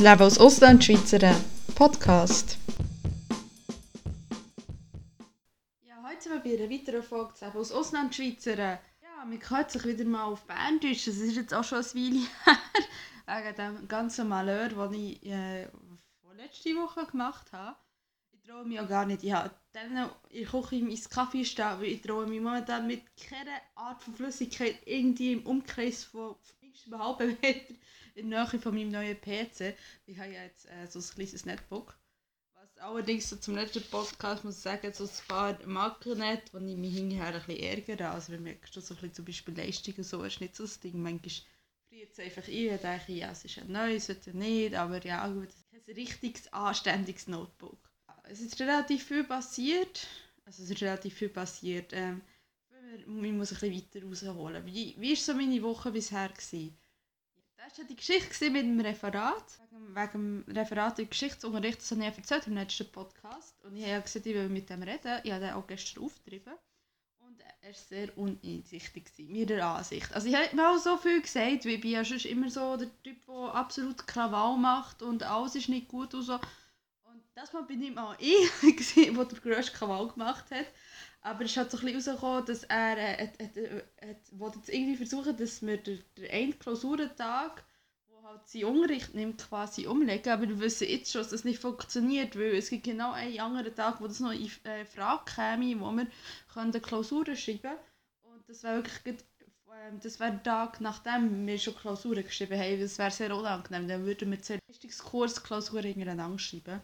Das Leben als Auslandschweizerin Podcast. Ja, heute sind wir bei einer weiteren Folge des Leben als Auslandschweizerin. Ja, man hört sich wieder mal auf Berndeutsch. Das ist jetzt auch schon ein Weile her. Wegen dem ganzen Malheur, den ich äh, letzte Woche gemacht habe. Ich traue mich auch gar nicht. Ich habe dann in Küche mein Kaffee stehen, weil ich traue mich momentan mit keiner Art von Flüssigkeit irgendwie im Umkreis von mindestens einem halben Meter in Nähe von meinem neuen PC. Ich habe ja jetzt äh, so ein kleines Netbook. Was allerdings so zum letzten Podcast muss ich sagen, so ein paar Macken hat, wo ich mich hinterher ein bisschen ärgere. Also wir merken schon so ein bisschen zum Beispiel Leistungen so, ist nicht so das Ding. Manchmal friert es einfach ein und denke, ja, es ist ein neues, sollte nicht, aber ja gut, es ist ein richtiges, anständiges Notebook. Es ist relativ viel passiert, also es ist relativ viel passiert. Ähm, ich muss ein bisschen weiter rausholen. Wie, wie war so meine Woche bisher? Gewesen? Das war die Geschichte mit dem Referat. Wegen, wegen dem Referat im Geschichtsunterricht, das habe ich erzählt im letzten Podcast. Und ich habe gesagt, ich will mit dem reden. Ich habe den auch gestern aufgetrieben. Und er war sehr uneinsichtig, meiner Ansicht. Also ich habe mir auch so viel gesagt, weil ich ja schon immer so der Typ, der absolut Krawall macht und alles ist nicht gut und so. Und das Mal bin ich mal ich, der den grössten Krawall gemacht hat. Aber es ist halt so ein bisschen dass er äh, äh, äh, äh, jetzt irgendwie versuchen, dass wir den, den einen Klausurentag, wo halt sein Unterricht nimmt, quasi umlegen. Aber wir wissen jetzt schon, dass das nicht funktioniert, weil es gibt genau einen anderen Tag, wo das noch in äh, Frage käme, wo wir können Klausuren schreiben können. Und das wäre wirklich ähm, das wäre der Tag, nachdem wir schon Klausuren geschrieben haben. Das wäre sehr unangenehm. Dann würden wir zuerst Klausuren hintereinander schreiben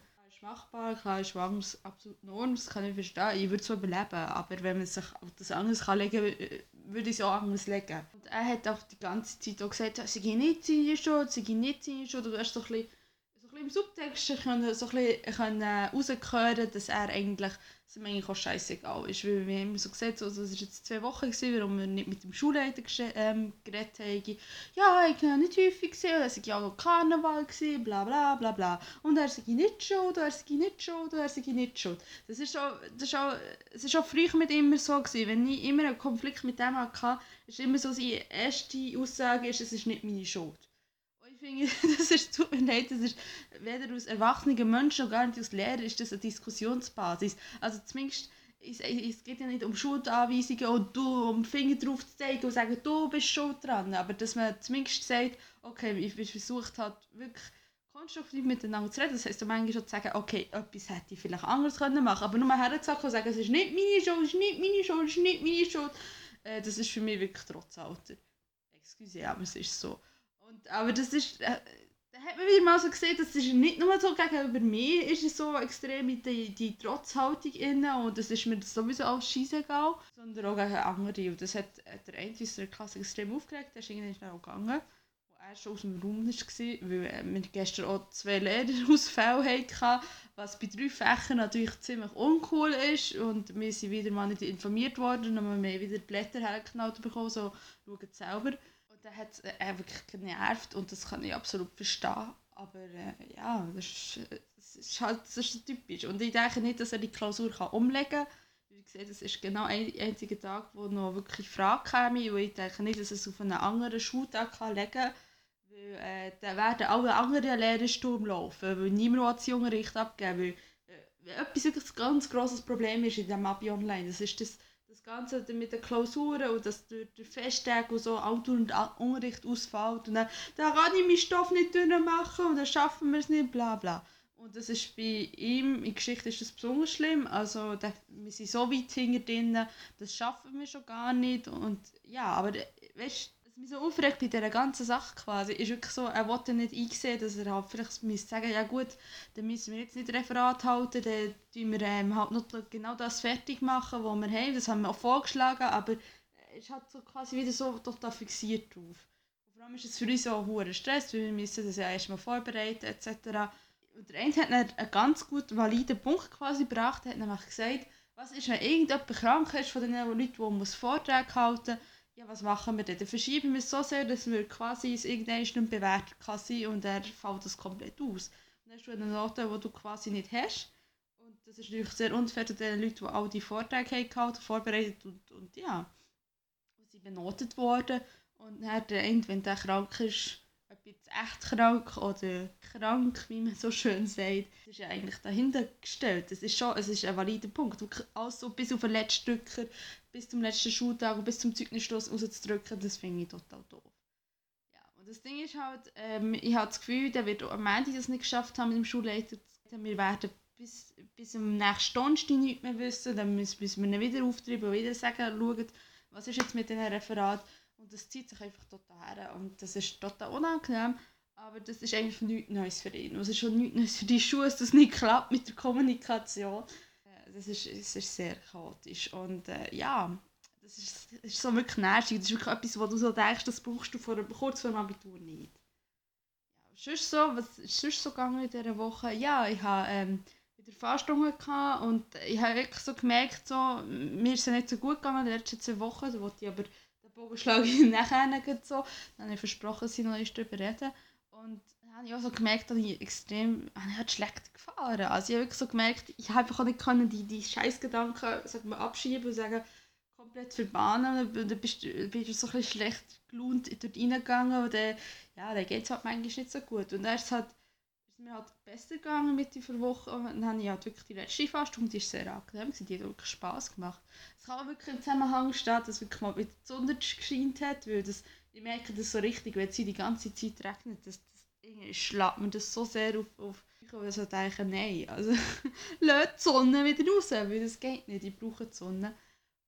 machbar, klar ist Schwangers absolut Norm, das kann ich verstehen. Ich würde es überleben, aber wenn man sich auf das anders legen kann, würde ich es auch anders legen. Und er hat auch die ganze Zeit auch gesagt, es sei nicht seine Schuld, sei nicht seine Schuld. Du hast so ein bisschen, so ein bisschen im Subtext können, so ein bisschen können raushören, dass er eigentlich es ihm eigentlich auch scheißegal ist. Weil wir haben so gesagt, also, es war jetzt zwei Wochen, gewesen, warum wir nicht mit dem Schulleiter ähm, geredet haben. Ja, ich war nicht häufig, gewesen, es war ja auch noch Karneval, gewesen, bla bla bla bla. Und er sei nicht schuld, er sei nicht schuld, er sei nicht schuld. Das ist auch, auch, auch früher mit immer so gewesen. Wenn ich immer einen Konflikt mit dem hatte, ist immer so seine erste Aussage, ist, es ist nicht meine Schuld finde, das ist, tut mir leid, das ist weder aus erwachsenen Menschen noch gar nicht aus Lehrern ist das eine Diskussionsbasis. Also zumindest, es, es geht ja nicht um Schuldanweisungen und du um Finger drauf zu zeigen und sagen, du bist schuld dran, aber dass man zumindest sagt, okay, ich versucht hat wirklich konstruktiv miteinander zu reden. Das heisst, manchmal schon zu sagen, okay, etwas hätte ich vielleicht anders können machen aber nur herzusagen und sagen, es ist nicht meine Schuld, es ist nicht meine Schuld, es ist nicht meine Schuld, äh, das ist für mich wirklich trotz Alter. Excuse, aber es ist so. Und, aber das ist, äh, da hat man wieder mal so gesehen, das ist nicht nur so gegenüber mir, ist es so extrem die, die Trotzhaltung inne und das ist mir sowieso alles scheißegal, sondern auch gegen andere. Und das hat der eine aus der Klasse extrem aufgeregt, der ist irgendwann auch gegangen, er schon aus dem Raum war, weil äh, wir gestern auch zwei Lehrerausfälle hatten, was bei drei Fächern natürlich ziemlich uncool ist und wir sind wieder mal nicht informiert worden und wir haben wieder Blätter hergeknallt bekommen, so schaut selber der hat äh, wirklich genervt und das kann ich absolut verstehen. Aber äh, ja, das ist, das ist halt das ist typisch. Und ich denke nicht, dass er die Klausur kann umlegen kann. Wie gesagt, das ist genau ein einziger Tag, wo noch wirklich Fragen käme. Ich denke nicht, dass er es auf einen anderen Schultag kann legen kann. Weil äh, dann werden alle anderen Lehrer Sturm laufen, weil niemand das Unterricht abgeben Weil äh, etwas wirklich ein ganz grosses Problem ist in diesem Abi Online, das ist das Ganze mit den Klausuren und dass der, der Festtag und so Auto und Unterricht ausfällt und dann, kann ich meinen Stoff nicht machen und dann schaffen wir es nicht, bla bla. Und das ist bei ihm, in Geschichte ist das besonders schlimm, also da, wir sind so weit hinter drin, das schaffen wir schon gar nicht und ja, aber weißt was mich so aufregt bei dieser ganzen Sache quasi, ist wirklich so, er wollte nicht einsehen, dass er halt vielleicht müsste sagen, ja gut, dann müssen wir jetzt nicht Referat halten, dann tun wir ähm, halt noch genau das fertig machen, was wir haben, das haben wir auch vorgeschlagen, aber es ist halt so quasi wieder so total fixiert drauf. Und vor allem ist es für uns auch ein hoher Stress, weil wir müssen das ja erstmal vorbereiten etc. Und der eine hat einen ganz gut validen Punkt quasi gebracht, er hat nämlich gesagt, was ist, wenn irgendjemand krank ist von den Leuten, die Vorträge halten muss, ja, was machen wir denn? Dann verschieben wir es so sehr, dass wir quasi es irgendwann nicht bewertet kann sein und er fällt das komplett aus. Dann hast du eine Note, die du quasi nicht hast. Und das ist natürlich sehr unfair zu den Leuten, die all die Vorträge gehalten, vorbereitet und, und ja, und sie benotet worden. Und dann wenn der krank ist, bin jetzt echt krank oder krank, wie man so schön sagt, das ist ja eigentlich dahinter gestellt. Das ist schon es ist ein valider Punkt. Also bis auf den letzten Drücker, bis zum letzten Schultag und bis zum Zeugnisstoß rauszudrücken, das finde ich total doof. Ja, und das Ding ist halt, ähm, ich habe das Gefühl, der wird am Ende das nicht geschafft haben mit dem Schulleiter. Wir werden bis, bis am nächsten Donnerstag nichts mehr wissen, dann müssen, müssen wir ihn wieder auftreiben und wieder sagen, schauen, was ist jetzt mit diesem Referat und das zieht sich einfach total her. Und das ist total unangenehm. Aber das ist eigentlich nichts Neues für ihn. Es ist schon nichts Neues für die Schuhe, dass das nicht klappt mit der Kommunikation. Äh, das ist, das ist sehr chaotisch. Und äh, ja, das ist, das ist so wirklich nervig. Das ist wirklich etwas, wo du so denkst, das brauchst du vor, kurz vor dem Abitur nicht. Ja, sonst so, was ist sonst so gegangen in dieser Woche? Ja, ich habe ähm, wieder Fahrstunden und ich habe wirklich so gemerkt, so, mir ist es nicht so gut gegangen in den letzten zwei Wochen. Da wollte ich aber Bogen schlage ich nachher so. Dann habe ich versprochen, ich noch nicht darüber reden. Und dann habe ich auch so gemerkt, dass ich extrem ich halt schlecht gefahren Also ich habe wirklich so gemerkt, ich habe einfach nicht können, die, die Scheißgedanken sag mal, abschieben und sagen, komplett verbannen. Dann bist bist du so ein bisschen schlecht gelohnt dort reingegangen und dann, ja, dann geht es halt manchmal nicht so gut. Und erst hat ist mir halt besser gegangen mit dieser Woche. Dann habe ich halt wirklich die letzte Fastung, die ist sehr angenehm, die hat wirklich Spass gemacht. Es kann auch wirklich im Zusammenhang stehen, dass wirklich mal wieder die Sonne gescheint hat, weil das, ich merke das so richtig, wenn sie die ganze Zeit regnet, das, das irgendwie mir das so sehr auf, auf ich also denke, nein, also lasst die Sonne wieder raus, weil das geht nicht, ich brauche die Sonne.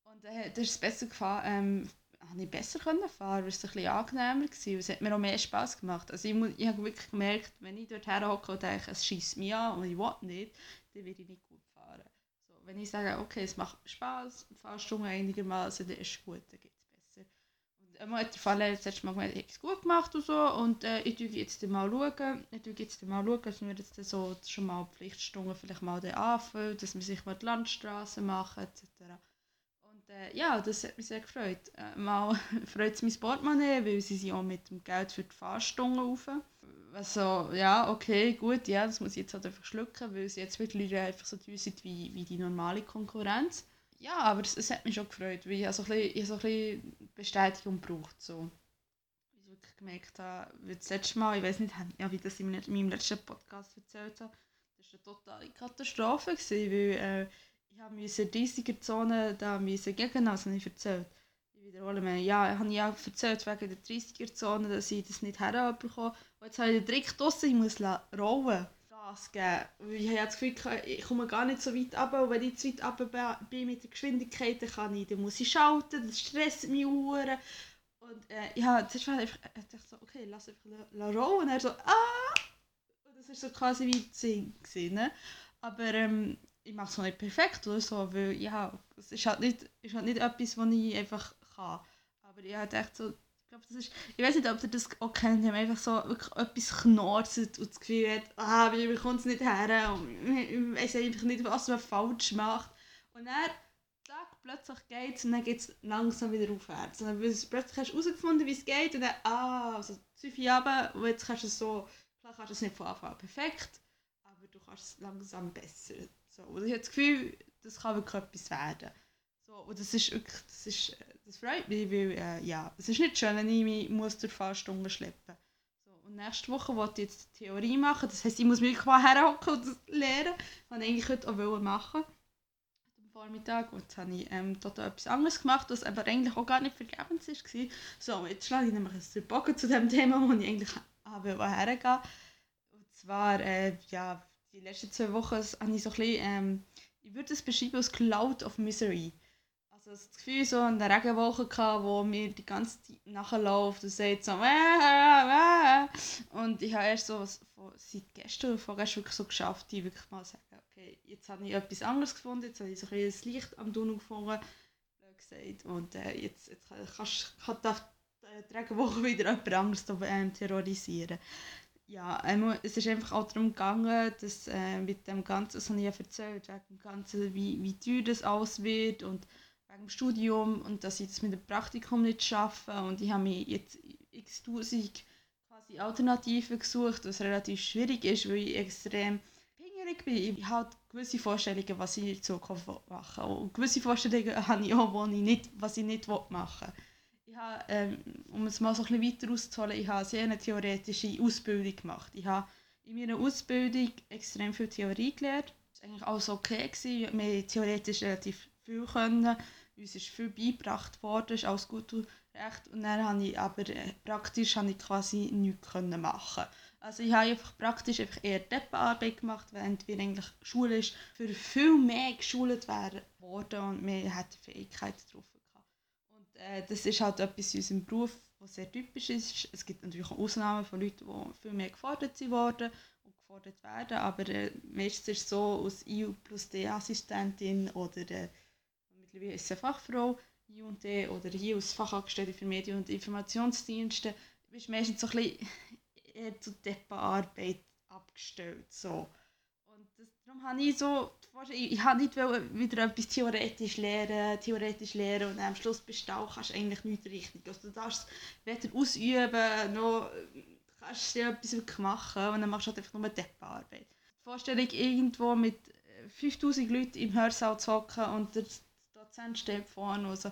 Und äh, das ist es besser gefahren, ähm, habe ich besser können fahren, weil es ein bisschen angenehmer war. Es hat mir auch mehr Spass gemacht. Also ich, ich habe wirklich gemerkt, wenn ich dort herhocke und denke, es schießt mich an und ich will nicht, dann werde ich nicht gut fahren. So, wenn ich sage, okay, es macht Spass, fahrst du einigermaßen, dann ist es gut, dann geht es besser. Und einmal hat der Fall das letzte Mal gemeint, ich habe es gut gemacht und so und äh, ich schaue jetzt mal schauen, ich schaue jetzt mal schauen, dass wir jetzt so schon mal Pflichtstunden vielleicht mal anfangen, dass wir sich mal die Landstraße machen etc äh, ja, das hat mich sehr gefreut. Äh, mal freut es mein Portemonnaie, weil sie sind auch mit dem Geld für die Fahrstunden rauf. Also, ja, okay, gut, ja, das muss ich jetzt halt einfach schlucken, weil sie jetzt mittlerweile einfach so teuer sind wie, wie die normale Konkurrenz. Ja, aber es, es hat mich schon gefreut, weil ich so ein bisschen, ich so ein bisschen Bestätigung braucht. So. Ich wirklich gemerkt habe, wie das letzte Mal, ich weiß nicht, ja, wie das in meinem letzten Podcast erzählt habe, das war eine totale Katastrophe, weil äh, ich habe diese 30er Zone da müssen gegen habe ich erzählt. Ich wiederhole mich. Ja, ich habe ja erzählt wegen der 30er Zone, dass ich das nicht herbekomme. Jetzt habe ich den Trick draussen, ich muss rollen. Gas geben. Ich habe das Gefühl, ich komme gar nicht so weit. Und wenn ich zu weit ab bin mit der Geschwindigkeit, dann, kann ich, dann muss ich schalten, das stresst mich Uhren. Und äh, ja, das war einfach, ich dachte so, okay, lass einfach rollen. Und er so, ah! Und das war so quasi wie Sing. Ne? Aber ähm, ich mache es nicht perfekt oder so, weil ja, es ist halt nicht, ist halt nicht etwas, was ich einfach kann. Aber ich halt echt so, ich glaube, das ist, ich weiß nicht, ob ihr das auch kennt, ich habe einfach so wirklich etwas knorzt und das Gefühl hat, ah, ich bekomme es nicht her und ich weiß einfach nicht, was man falsch macht. Und dann, zack, plötzlich geht es und dann geht es langsam wieder aufwärts. Und dann plötzlich hast du herausgefunden, wie es geht und dann, ah, also zwei runter und jetzt kannst du es so, klar kannst du es nicht von Anfang an perfekt, aber du kannst es langsam besser. So, und ich habe das Gefühl, das kann wirklich etwas werden. So, und das ist wirklich, das, ist, das freut mich, weil äh, ja, es ist nicht schön, wenn ich mich muss durch Fahrstunden schleppen so, Und nächste Woche wollte ich jetzt Theorie machen, das heisst, ich muss mich mal herhocken und das lernen. Wollte ich eigentlich heute auch machen am Vormittag. Und jetzt habe ich ähm, total etwas anderes gemacht, was aber eigentlich auch gar nicht vergebens war. So, jetzt schlage ich nämlich einen Bogen zu dem Thema, wo ich eigentlich hergehen Und zwar, äh, ja, die letzten zwei Wochen habe ich so ein bisschen, ähm, ich würde es beschreiben als Cloud of Misery. Also das Gefühl so in der Regenwoche hatte, wo mir die ganze Zeit nachläuft und sagt so äh, äh. und ich habe erst so von, seit gestern oder vorgestern wirklich so geschafft, die wirklich mal sagen, okay, jetzt habe ich etwas anderes gefunden, jetzt habe ich so ein bisschen das Licht am Tunnel gefunden, gesagt, und äh, jetzt, jetzt kannst, kann die Regenwoche wieder jemand anderes ähm, terrorisieren ja, es ist einfach auch darum gegangen, dass äh, mit dem Ganzen, das habe ich ja erzählt, wegen dem Ganzen, wie, wie teuer das alles wird und wegen dem Studium und dass ich das mit dem Praktikum nicht schaffe und ich habe mir jetzt x tausend quasi Alternativen gesucht, was relativ schwierig ist, weil ich extrem pingerig bin. Ich habe gewisse Vorstellungen, was ich in Zukunft machen will. Und gewisse Vorstellungen habe ich auch, ich nicht, was ich nicht machen will habe, ähm, um es mal so ein bisschen weiter auszuholen, ich habe sehr eine theoretische Ausbildung gemacht. Ich habe in meiner Ausbildung extrem viel Theorie gelernt. Das war eigentlich alles okay. Gewesen. Wir theoretisch relativ viel können. Uns ist viel beigebracht worden, ist alles gut und recht. Und dann habe ich aber äh, praktisch habe ich quasi nichts können machen. Also ich habe einfach praktisch einfach eher Deppenarbeit gemacht, während wir eigentlich Schule ist, für viel mehr geschult werden worden und wir hatten Fähigkeiten drauf äh, das ist halt etwas in unserem Beruf, was sehr typisch ist. Es gibt natürlich auch Ausnahmen von Leuten, die viel mehr gefordert wurden und gefordert werden, aber äh, meistens ist es so, als IU plus D-Assistentin oder äh, mittlerweile ist es eine Fachfrau, IUD oder hier als Fachangestellte für Medien- und Informationsdienste, bist meistens so ein bisschen eher zu Deppenarbeit abgestellt. So. Und das, darum habe ich so, ich, ich habe nicht wieder etwas theoretisch lernen, theoretisch lernen und am Schluss bist du auch, kannst eigentlich nichts richtig. Also du darfst weder ausüben, noch kannst du etwas machen und dann machst du halt einfach nur Deppenarbeit. Die Vorstellung, irgendwo mit 5000 Leuten im Hörsaal zu hocken und der Dozent steht vorne, also,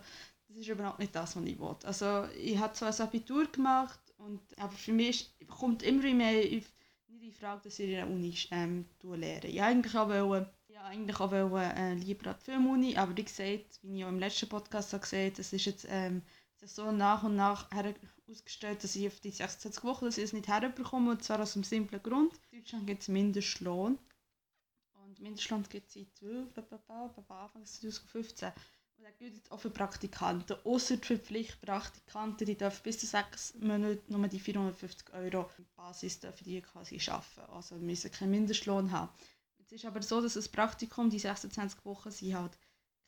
das ist überhaupt nicht das, was ich will. Also ich habe zwar ein Abitur gemacht, und, aber für mich kommt immer mehr nicht in Frage, dass ich in der Uni ähm, lernen Ja, eigentlich auch wollen, ja, eigentlich auch wollen, äh, lieber an die Filmuni, aber wie gesagt, wie ich auch im letzten Podcast habe gesagt das ist jetzt ähm, so nach und nach ausgestellt, dass ich auf die 26 Wochen dass ich es nicht herbekomme, und zwar aus einem simplen Grund. In Deutschland gibt es Mindestlohn. Und Mindestlohn gibt es seit Anfang 2015. Und das gilt auch für Praktikanten. Außer für Pflichtpraktikanten, die dürfen bis zu sechs Monaten nur die 450 Euro Basis dürfen die quasi arbeiten. Also müssen keinen Mindestlohn haben. Es ist aber so, dass das Praktikum, die 26 Wochen, sind halt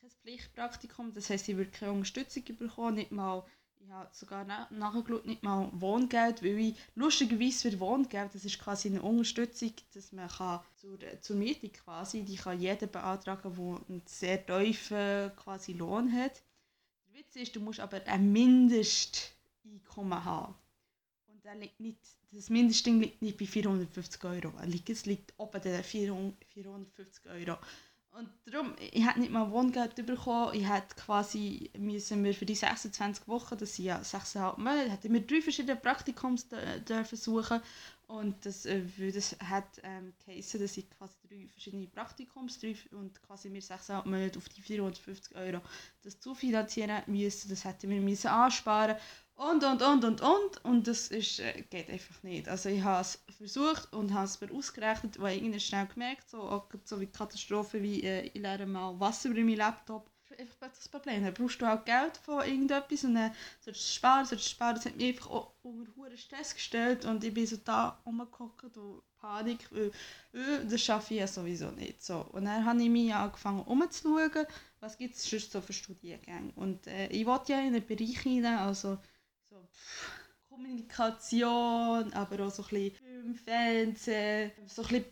kein Pflichtpraktikum. Das heisst, sie wird keine Unterstützung bekommen, nicht mal ich habe sogar nach nachgeschaut, nicht mal Wohngeld, weil ich lustigerweise für Wohngeld, das ist quasi eine Unterstützung, dass man kann zur, zur Miete quasi, die kann jeder beantragen, der einen sehr tiefen quasi Lohn hat. Der Witz ist, du musst aber ein Mindesteinkommen haben. Das, liegt nicht, das Mindestding liegt nicht bei 450 Euro, es liegt oben der 450 Euro. Und darum, ich hätte nicht mal Wohngeld bekommen. Ich hätte quasi müssen wir für die 26 Wochen, das sind ja 6,5 Monate, hätten wir drei verschiedene Praktikums dürfen suchen. Und das, äh, das hat ähm, geheißen, dass ich quasi drei verschiedene Praktikums drei, und quasi mir 6,5 Monate auf die 450 Euro das zufinanzieren müssen. Das hätten wir müssen ansparen und, und, und, und, und. Und das ist, äh, geht einfach nicht. Also ich habe es versucht und habe es mir ausgerechnet, weil ich schnell gemerkt so, auch so wie Katastrophe wie äh, ich lerne mal Wasser über meinen Laptop. Einfach das Problem. Dann brauchst du auch Geld von irgendetwas und dann sollst du sparen, sollst du sparen. Das hat mich einfach auch unter hohen Stress gestellt und ich bin so da rumgehockt und Panik, weil äh, das schaffe ich ja sowieso nicht. So. Und dann habe ich mich angefangen umzuschauen, was gibt es sonst so für Studiengänge. Und äh, ich wollte ja in einen Bereich hinein, also so Kommunikation, aber auch so ein bisschen Film, Fernsehen, so ein bisschen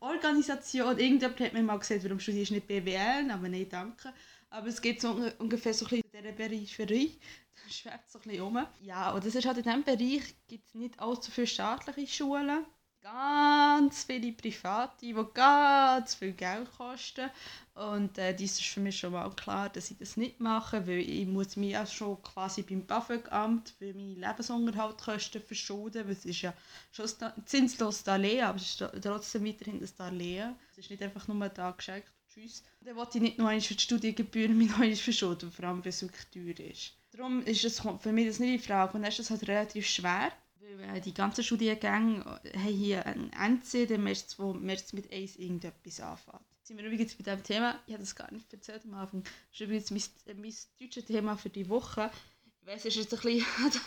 Organisation. Irgendjemand hat mir mal gesagt, warum studierst du nicht BWL? Aber nein, danke. Aber es geht so ungefähr so ein bisschen in dieser Peripherie. Da schwebt so ein bisschen um. Ja, und das ist halt in diesem Bereich gibt es nicht allzu viele staatliche Schulen ganz viele Private, die ganz viel Geld kosten. Und äh, das ist für mich schon mal klar, dass ich das nicht mache, weil ich muss mich ja schon quasi beim BAföG-Amt für meine Lebensunterhaltskosten verschulden, weil es ist ja schon ein zinsloses Darlehen, aber es ist trotzdem weiterhin ein Darlehen. Es ist nicht einfach nur da geschenkt tschüss. Dann wollte ich nicht noch einmal für die Studiengebühren mich noch verschulden, vor allem wenn es wirklich teuer ist. Darum ist es für mich das nicht in Frage und dann ist es halt relativ schwer weil die ganzen Studiengänge haben hier ein NC, der meistens, wo meistens mit Ace irgendetwas anfängt. Sind wir übrigens bei diesem Thema, ich habe das gar nicht erzählt am Anfang, das ist übrigens mein, mein deutsches Thema für die Woche. Ich weiß, es ist jetzt ein bisschen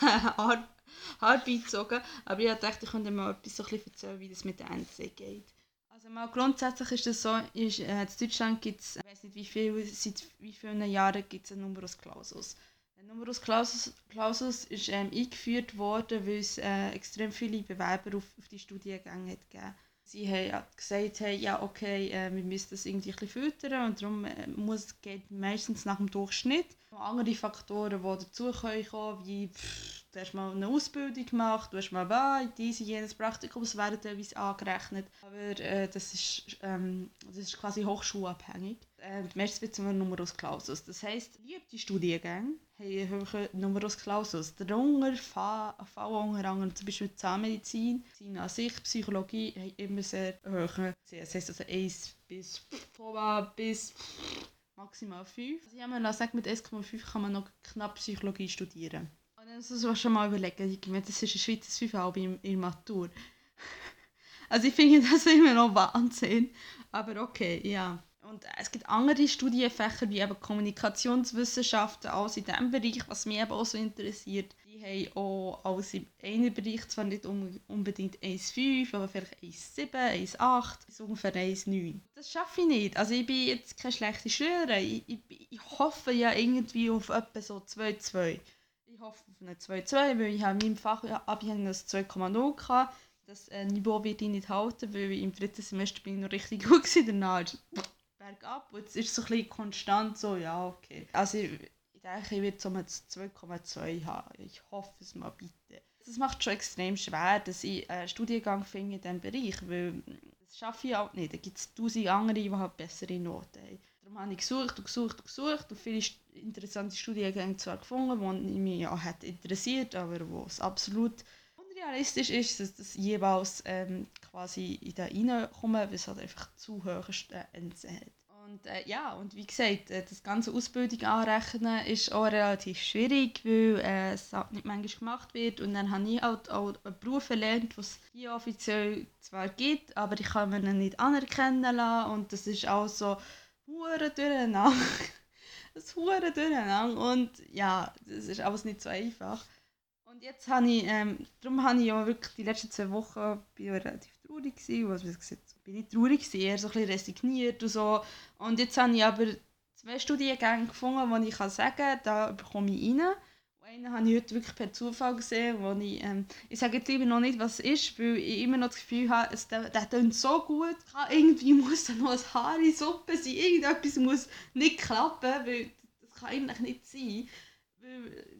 hart beizogen, aber ich dachte, ich könnte mal etwas so ein bisschen erzählen, wie das mit der NC geht. Also mal grundsätzlich ist es so, ist, äh, in Deutschland gibt es, ich weiß nicht wie viel, seit wie vielen Jahren gibt es einen Numerus Clausus. Der Numerus Clausus, Clausus ist ähm, eingeführt worden, weil es äh, extrem viele Bewerber auf, auf die Studiengänge hat Sie haben ja gesagt, hey, ja okay, äh, wir müssen das irgendwie ein bisschen filtern und darum äh, muss, geht meistens nach dem Durchschnitt. Andere Faktoren, die dazu kommen, wie pff, du hast mal eine Ausbildung gemacht, du hast mal bei diese jenes Praktikum, das werden teilweise angerechnet. Aber äh, das, ist, ähm, das ist quasi hochschulabhängig. Äh, meistens wird es immer Numerus Clausus. Das heisst, die Studiengänge haben einen hohen Numerus Clausus. Darunter fallen unter anderem zum Beispiel Zahnmedizin, Medizin an sich, Psychologie haben immer sehr hohe Das heisst also 1 bis, bis maximal 5. Also ich habe mir gesagt, mit 1,5 kann man noch knapp Psychologie studieren. Und dann muss man schon mal überlegen, ich meine, das ist ein 5 in, in Matur. also ich finde das immer noch Wahnsinn. Aber okay, ja. Und es gibt andere Studienfächer wie eben Kommunikationswissenschaften, alles in diesem Bereich, was mich eben auch so interessiert. Die haben auch alles im einen Bereich zwar nicht unbedingt 1,5, aber vielleicht 1,7, 1,8, bis ungefähr 1,9. Das schaffe ich nicht. Also ich bin jetzt keine schlechte Schülerin. Ich, ich, ich hoffe ja irgendwie auf etwa so 2,2. Ich hoffe auf eine 2,2, weil ich in meinem Fach das 2,0 hatte. Das äh, Niveau wird ich nicht halten, weil im dritten Semester bin ich noch richtig gut gewesen. Danach bergab. Und jetzt ist es so ein bisschen konstant so, ja, okay. Also ich, ich denke, ich werde so mit 2,2 haben. Ich hoffe es mal bitte. Es macht schon extrem schwer, dass ich einen Studiengang finde in diesem Bereich, weil das schaffe ich auch nicht. Da gibt es tausend andere, die halt bessere Noten haben. Darum habe ich gesucht und gesucht und gesucht und viele interessante Studiengänge zwar gefunden, die mich ja hat interessiert, aber wo es absolut unrealistisch ist, dass das jeweils ähm, quasi in den reinkommen, weil es halt einfach zu hohe Ende hat. Und äh, ja, und wie gesagt, äh, das ganze Ausbildung anrechnen ist auch relativ schwierig, weil äh, es halt nicht manchmal gemacht wird. Und dann habe ich halt auch einen Beruf erlernt, den es hier offiziell zwar gibt, aber ich kann ihn nicht anerkennen lassen. Und das ist auch so hure durcheinander. das hure durcheinander. Und ja, das ist alles nicht so einfach. Und jetzt habe ich, ähm, darum habe ich ja wirklich die letzten zwei Wochen bin relativ traurig gewesen, was gesagt, bin ich traurig gewesen, eher so ein bisschen resigniert und so. Und jetzt habe ich aber zwei Studiengänge gefunden, wo ich kann sagen kann, da bekomme ich rein. Einen habe ich heute wirklich per Zufall gesehen, wo ich, ähm, ich sage jetzt lieber noch nicht, was es ist, weil ich immer noch das Gefühl habe, es, der, der tönt so gut, irgendwie muss da noch ein Haar in Suppe sein, irgendetwas muss nicht klappen, weil das kann eigentlich nicht sein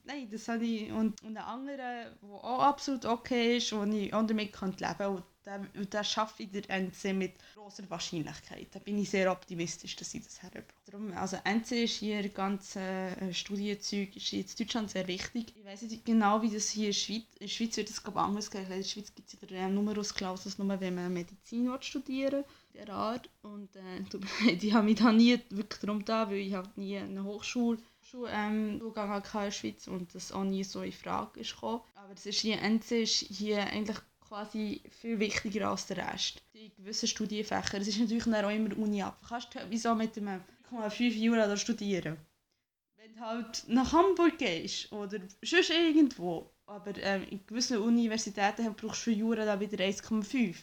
nein, das habe ich. Und, und ein anderer, der auch absolut okay ist, wo ich auch damit leben kann. Und den schaffe ich der NC mit großer Wahrscheinlichkeit. Da bin ich sehr optimistisch, dass ich das herbekomme. Also NC ist hier, das ganze äh, Studienzeug ist in Deutschland sehr wichtig. Ich weiß nicht genau, wie das hier in der Schweiz, in der Schweiz wird es anders gehen. In der Schweiz gibt es ja den Numerus Clausus nur, wenn man Medizin studieren will, der Art. Und äh, die haben mich da nie wirklich darum da, weil ich halt nie eine Hochschule ähm, Zugang in der Schweiz und das auch nie so in Frage ist gekommen. Aber es ist hier, NC ist hier eigentlich quasi viel wichtiger als der Rest. Die gewissen Studienfächer. Es ist natürlich auch immer Uni ab. Du kannst wieso mit einem 5 Jura studieren? Wenn du halt nach Hamburg gehst oder sonst irgendwo. Aber ähm, in gewissen Universitäten brauchst du für Jura dann wieder 1,5.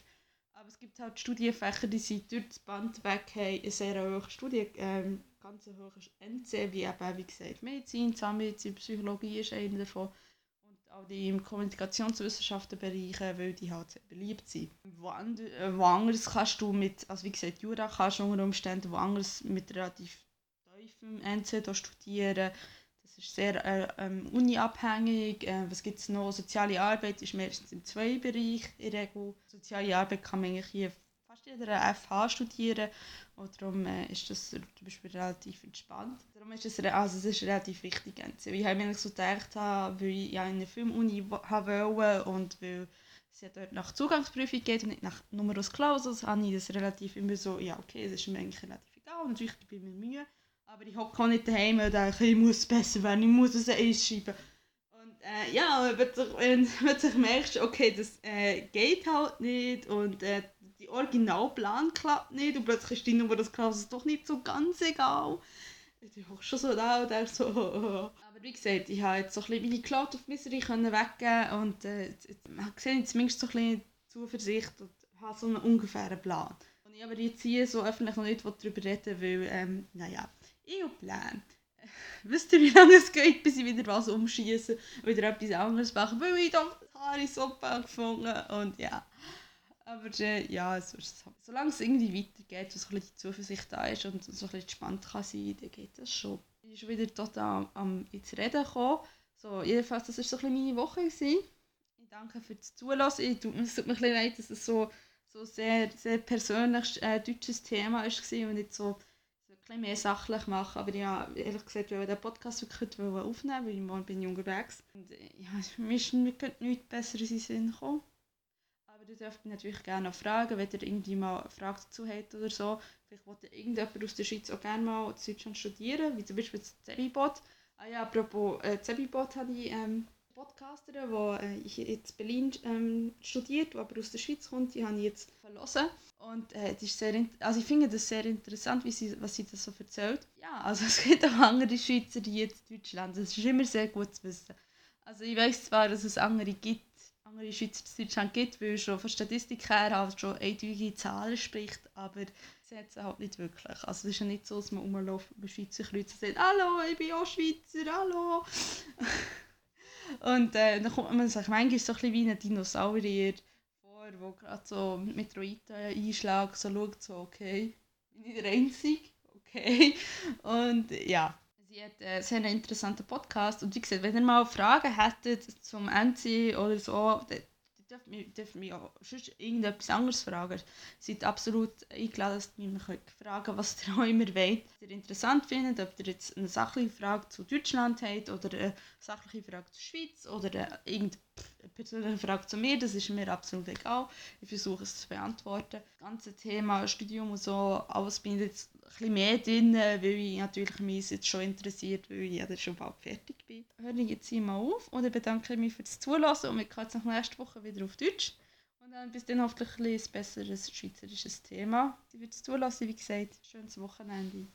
Aber es gibt halt Studienfächer, die sind durch das Band weg haben, eine sehr hohe Studien, ähm, ganz hohes NC, wie eben, wie gesagt, Medizin, Zahnmedizin, Psychologie ist einer davon. Und auch die im Kommunikationswissenschaftenbereichen, weil die halt sehr beliebt sind. Wo, and, äh, woanders kannst du mit, also wie gesagt, Jura kannst du unter Umständen woanders mit relativ tiefem NC studieren. Das ist sehr äh, ähm, uniabhängig. Äh, was gibt es noch? Soziale Arbeit ist meistens im zwei Bereich in der Regel. Soziale Arbeit kann man eigentlich hier fast jeder FH studieren und darum äh, ist das zum Beispiel relativ entspannt. Darum ist es, also es ist relativ wichtig. Ich habe mir so gedacht, weil ich ja in eine Filmuni wollte und weil es ja dort nach Zugangsprüfung geht und nicht nach Numerus Clausus, habe ich das relativ immer so, ja okay, es ist mir eigentlich relativ egal, natürlich bin ich mir Mühe, aber ich hocke auch nicht daheim und denke, ich muss besser werden, ich muss es einschreiben. Und äh, ja, wenn du, wenn, du merkst, okay, das äh, geht halt nicht und äh, Originalplan klappt nicht und plötzlich ist die Nummer das Klaus doch nicht so ganz egal. Ich hoch schon so da und denke so, Aber wie gesagt, ich habe jetzt so ein bisschen meine Cloud of Misery weggeben und äh, ich sehe zumindest so ein bisschen Zuversicht und habe so einen ungefähren Plan. Und ich aber jetzt hier so öffentlich noch nicht darüber reden weil, ähm, naja, ich habe Pläne. Wisst ihr, wie lange es geht, bis ich wieder was umschieße, wieder etwas anderes mache, weil ich doch das Haar in Suppe gefunden und ja. Aber äh, ja, so. Solange es irgendwie weitergeht so ein bisschen die Zuversicht da ist und so ein bisschen entspannt kann sein, dann geht das schon. Ich bin wieder total am ins Reden gekommen. So, jedenfalls, das war so ein meine Woche. Gewesen. Ich danke für das Zulassen. Es tut mir ein bisschen leid, dass es so, so sehr, sehr persönliches äh, deutsches Thema war und nicht so, bisschen mehr sachlich machen. Aber ja, ehrlich gesagt, wollte den Podcast wirklich aufnehmen, weil ich morgen bin ich unterwegs. Und äh, ja, mir ist nichts Besseres in den Sinn gekommen. Aber ihr dürft mich natürlich gerne noch fragen, wenn ihr irgendwie mal eine Frage dazu habt oder so. Vielleicht wollt ihr irgendjemand aus der Schweiz auch gerne mal in Deutschland studieren, wie zum Beispiel das Zebibot. Ah ja, apropos äh, Zebibot habe ich ähm, Podcasterin, die äh, in Berlin ähm, studiert, die aber aus der Schweiz kommt, die habe ich jetzt verlassen. Und äh, das ist sehr, also ich finde das sehr interessant, wie sie, was sie das so erzählt. Ja, also es gibt auch andere Schweizer, die jetzt in Deutschland, das ist immer sehr gut zu wissen. Also ich weiß zwar, dass es andere gibt, andere Schweizer in Deutschland gibt, weil schon von Statistik her halt schon eindeutige Zahlen spricht, aber es halt nicht wirklich. Also es ist ja nicht so, dass man rumläuft über Schweizer Kreuze und sagt «Hallo, ich bin auch Schweizer, hallo!» Und äh, dann kommt man sich manchmal so ein bisschen wie ein Dinosaurier vor, der gerade so mit Meteoriten einschlägt, so schaut, so «Okay, bin ich der Einzige? Okay.» Und ja, Sie hat einen sehr interessanten Podcast und wie gesagt, wenn ihr mal Fragen hättet zum NC oder so, mich, dürft mich auch sonst irgendetwas anderes fragen. Seid absolut eingeladen, dass ihr mich fragen was ihr auch immer wollt. Was ihr interessant findet, ob ihr jetzt eine sachliche Frage zu Deutschland habt oder eine sachliche Frage zur Schweiz oder eine, irgendeine persönliche Frage zu mir, das ist mir absolut egal. Ich versuche es zu beantworten. Das ganze Thema Studium und so, alles bin ich jetzt ein bisschen mehr drin, weil ich natürlich mich jetzt schon interessiert, weil ich ja schon bald fertig bin. Höre ich jetzt hier auf und bedanke mich fürs Zulassen und wir kommen jetzt nächste Woche wieder auf Deutsch. Und dann bis dann hoffentlich ein, ein besseres schweizerisches Thema. Ich würde es zulassen, wie gesagt, schönes Wochenende.